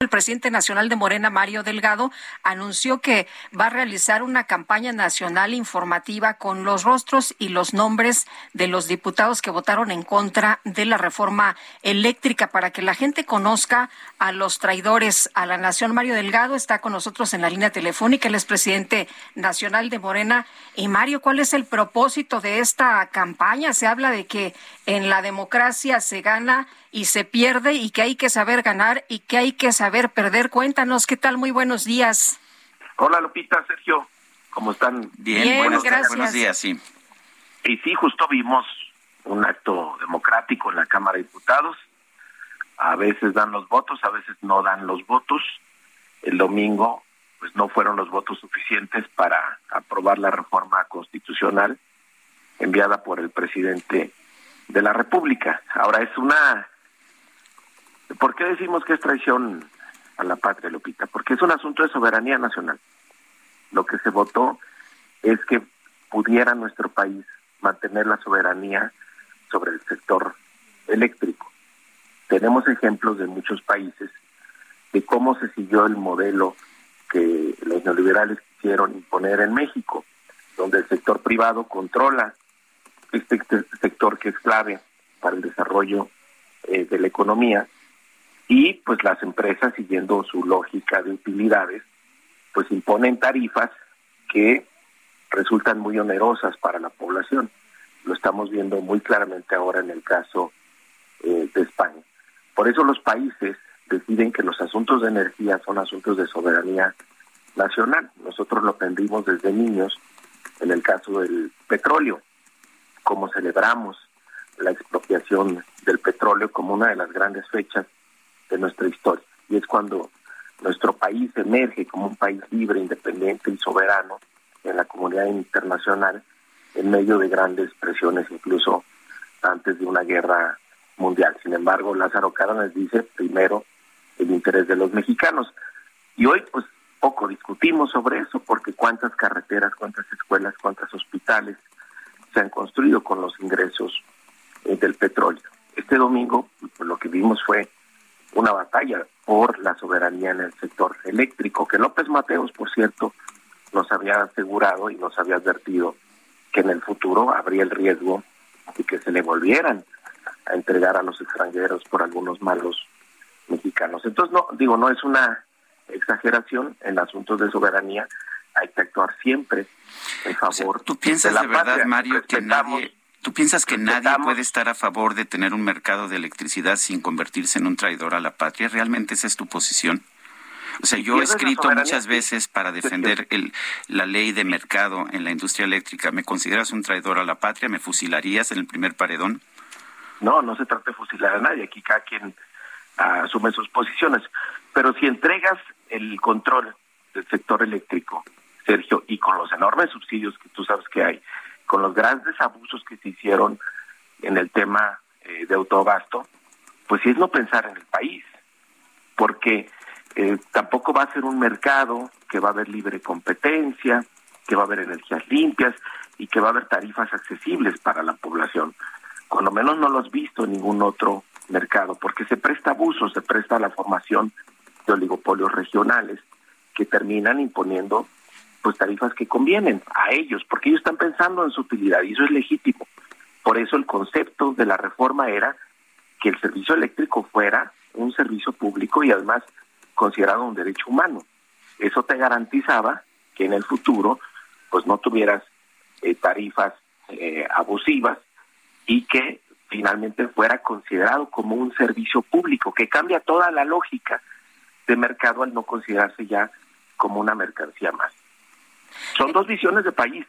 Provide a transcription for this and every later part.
El presidente nacional de Morena, Mario Delgado, anunció que va a realizar una campaña nacional informativa con los rostros y los nombres de los diputados que votaron en contra de la reforma eléctrica para que la gente conozca a los traidores a la nación. Mario Delgado está con nosotros en la línea telefónica. Él es presidente nacional de Morena. Y Mario, ¿cuál es el propósito de esta campaña? Se habla de que en la democracia se gana y se pierde y que hay que saber ganar y que hay que saber perder. Cuéntanos, ¿qué tal? Muy buenos días. Hola Lupita, Sergio, ¿cómo están? Bien, Bien buenos, gracias. buenos días, sí. Y sí, justo vimos un acto democrático en la Cámara de Diputados. A veces dan los votos, a veces no dan los votos. El domingo, pues no fueron los votos suficientes para aprobar la reforma constitucional enviada por el presidente de la República. Ahora es una ¿Por qué decimos que es traición a la patria, Lupita? Porque es un asunto de soberanía nacional. Lo que se votó es que pudiera nuestro país mantener la soberanía sobre el sector eléctrico. Tenemos ejemplos de muchos países de cómo se siguió el modelo que los neoliberales quisieron imponer en México, donde el sector privado controla este sector que es clave para el desarrollo eh, de la economía y pues las empresas siguiendo su lógica de utilidades pues imponen tarifas que resultan muy onerosas para la población. Lo estamos viendo muy claramente ahora en el caso eh, de España. Por eso los países deciden que los asuntos de energía son asuntos de soberanía nacional. Nosotros lo aprendimos desde niños en el caso del petróleo, como celebramos la expropiación del petróleo como una de las grandes fechas de nuestra historia. Y es cuando nuestro país emerge como un país libre, independiente y soberano en la comunidad internacional en medio de grandes presiones, incluso antes de una guerra mundial. Sin embargo, Lázaro Cárdenas dice primero el interés de los mexicanos. Y hoy, pues, poco discutimos sobre eso, porque cuántas carreteras, cuántas escuelas, cuántos hospitales se han construido con los ingresos eh, del petróleo. Este domingo, pues, lo que vimos fue una batalla por la soberanía en el sector eléctrico, que López Mateos, por cierto, nos había asegurado y nos había advertido que en el futuro habría el riesgo de que se le volvieran a entregar a los extranjeros por algunos malos mexicanos. Entonces, no, digo, no es una exageración en asuntos de soberanía, hay que actuar siempre en favor. ¿Tú piensas de, verdad, Mario, que nadie ¿Tú piensas que nadie puede estar a favor de tener un mercado de electricidad sin convertirse en un traidor a la patria? ¿Realmente esa es tu posición? O sea, yo he escrito muchas veces para defender el, la ley de mercado en la industria eléctrica. ¿Me consideras un traidor a la patria? ¿Me fusilarías en el primer paredón? No, no se trata de fusilar a nadie. Aquí cada quien asume sus posiciones. Pero si entregas el control del sector eléctrico, Sergio, y con los enormes subsidios que tú sabes que hay, con los grandes abusos que se hicieron en el tema eh, de autogasto, pues sí es no pensar en el país, porque eh, tampoco va a ser un mercado que va a haber libre competencia, que va a haber energías limpias y que va a haber tarifas accesibles para la población. Cuando menos no lo has visto en ningún otro mercado, porque se presta abuso, se presta la formación de oligopolios regionales que terminan imponiendo pues tarifas que convienen a ellos, porque ellos están pensando en su utilidad y eso es legítimo. Por eso el concepto de la reforma era que el servicio eléctrico fuera un servicio público y además considerado un derecho humano. Eso te garantizaba que en el futuro pues no tuvieras eh, tarifas eh, abusivas y que finalmente fuera considerado como un servicio público, que cambia toda la lógica de mercado al no considerarse ya como una mercancía más. Son dos visiones de país.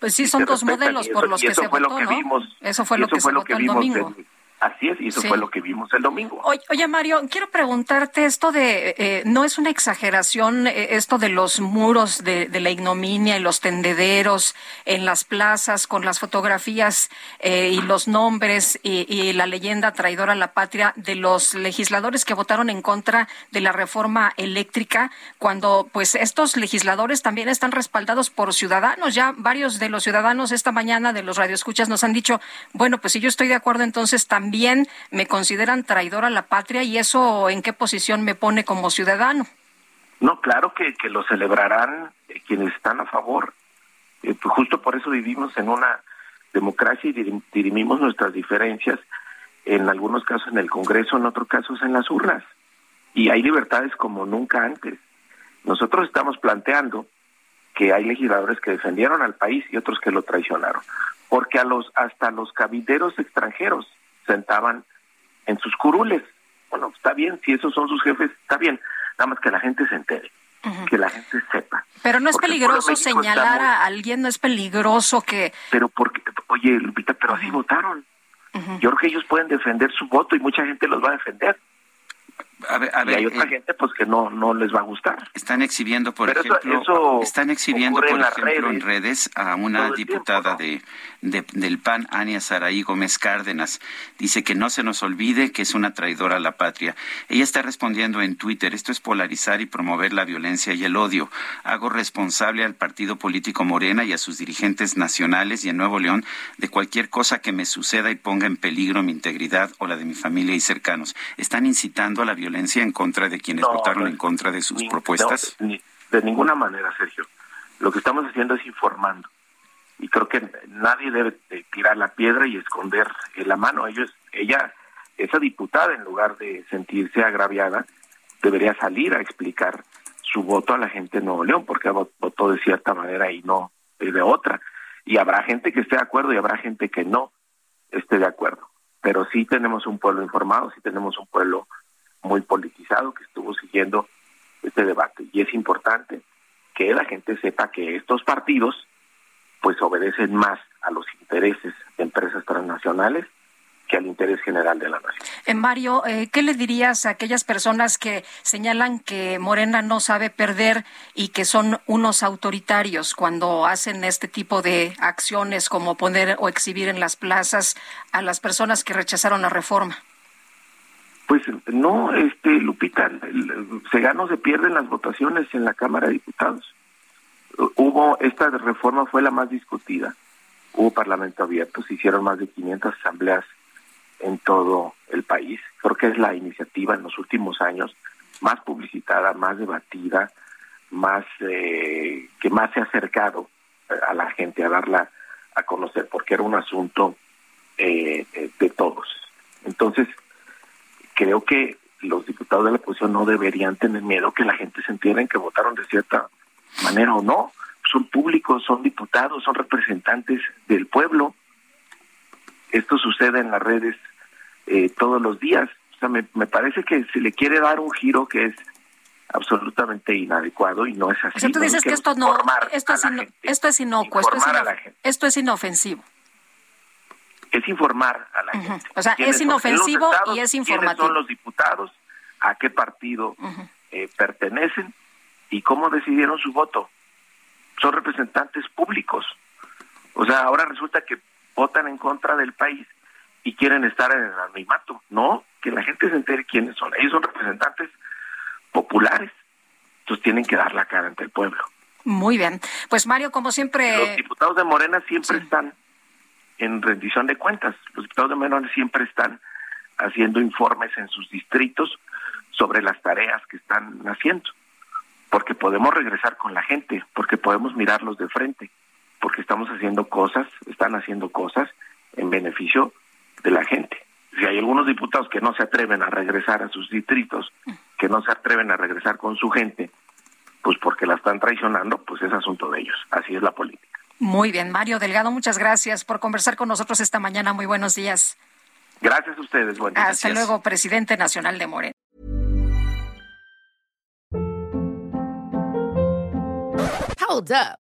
Pues sí, son dos modelos por los que se votó, ¿no? eso fue lo que se votó el domingo. Así es, y eso fue lo que vimos el domingo. Oye, Mario, quiero preguntarte esto de, eh, ¿no es una exageración eh, esto de los muros de, la ignominia y los tendederos en las plazas con las fotografías eh, y los nombres y, y, la leyenda traidora a la patria de los legisladores que votaron en contra de la reforma eléctrica, cuando pues estos legisladores también están respaldados por ciudadanos? Ya varios de los ciudadanos esta mañana de los radioescuchas nos han dicho, bueno, pues si yo estoy de acuerdo, entonces también también me consideran traidor a la patria y eso en qué posición me pone como ciudadano. No, claro que, lo celebrarán eh, quienes están a favor. Eh, pues justo por eso vivimos en una democracia y dirimimos nuestras diferencias, en algunos casos en el Congreso, en otros casos en las urnas. Y hay libertades como nunca antes. Nosotros estamos planteando que hay legisladores que defendieron al país y otros que lo traicionaron, porque a los hasta los cabideros extranjeros sentaban en sus curules. Bueno, está bien, si esos son sus jefes, está bien, nada más que la gente se entere. Que la gente sepa. Pero no es peligroso señalar a alguien, no es peligroso que. Pero porque, oye, Lupita, pero así votaron. Yo creo que ellos pueden defender su voto y mucha gente los va a defender y hay otra eh, gente pues que no no les va a gustar. Están exhibiendo, por ejemplo, están exhibiendo, por ejemplo, en redes a una diputada de, del PAN, Ania Saraí Gómez Cárdenas. Dice que no se nos olvide que es una traidora a la patria. Ella está respondiendo en Twitter, esto es polarizar y promover la violencia y el odio. Hago responsable al partido político Morena y a sus dirigentes nacionales y en Nuevo León de cualquier cosa que me suceda y ponga en peligro mi integridad o la de mi familia y cercanos. Están incitando a la violencia violencia en contra de quienes votaron en contra de sus propuestas? de ninguna manera, Sergio. Lo que estamos haciendo es informando. Y creo que nadie debe tirar la piedra y esconder la mano. Ellos, ella, esa diputada, en lugar de sentirse agraviada, debería salir a explicar su voto a la gente de Nuevo León, porque votó de cierta manera y no de otra. Y habrá gente que esté de acuerdo y habrá gente que no esté de acuerdo. Pero sí tenemos un pueblo informado, sí tenemos un pueblo muy politizado que estuvo siguiendo este debate. Y es importante que la gente sepa que estos partidos pues obedecen más a los intereses de empresas transnacionales que al interés general de la nación. Eh, Mario, eh, ¿qué le dirías a aquellas personas que señalan que Morena no sabe perder y que son unos autoritarios cuando hacen este tipo de acciones como poner o exhibir en las plazas a las personas que rechazaron la reforma? Pues no, este Lupita, se gana o se pierden las votaciones en la Cámara de Diputados. Hubo, esta reforma fue la más discutida, hubo parlamento abierto, se hicieron más de 500 asambleas en todo el país. Creo que es la iniciativa en los últimos años más publicitada, más debatida, más eh, que más se ha acercado a la gente a darla a conocer, porque era un asunto eh, de todos. Entonces, creo que los diputados de la oposición no deberían tener miedo que la gente se entere que votaron de cierta manera o no. Son públicos, son diputados, son representantes del pueblo. Esto sucede en las redes eh, todos los días. O sea, me, parece que se le quiere dar un giro que es absolutamente inadecuado y no es así. O sea, tú dices que esto no, esto es, esto es inocuo, esto es, esto es inofensivo es informar a la gente. O sea, es inofensivo y es informativo. ¿Quiénes son los diputados? ¿A qué partido eh, pertenecen? ¿Y cómo decidieron su voto? Son representantes públicos. O sea, ahora resulta que votan en contra del país y quieren estar en el anonimato. No, que la gente se entere quiénes son. Ellos son representantes populares. Entonces tienen que dar la cara ante el pueblo. Muy bien. Pues Mario, como siempre... Los diputados de Morena siempre están en rendición de cuentas. Los diputados de menores siempre están haciendo informes en sus distritos sobre las tareas que están haciendo, porque podemos regresar con la gente, porque podemos mirarlos de frente, porque estamos haciendo cosas, están haciendo cosas en beneficio de la gente. Si hay algunos diputados que no se atreven a regresar a sus distritos, que no se atreven a regresar con su gente, pues porque la están traicionando, pues es asunto de ellos. Así es la política. Muy bien, Mario Delgado, muchas gracias por conversar con nosotros esta mañana. Muy buenos días. Gracias a ustedes. Buen Hasta luego, presidente nacional de Morena. Hold up.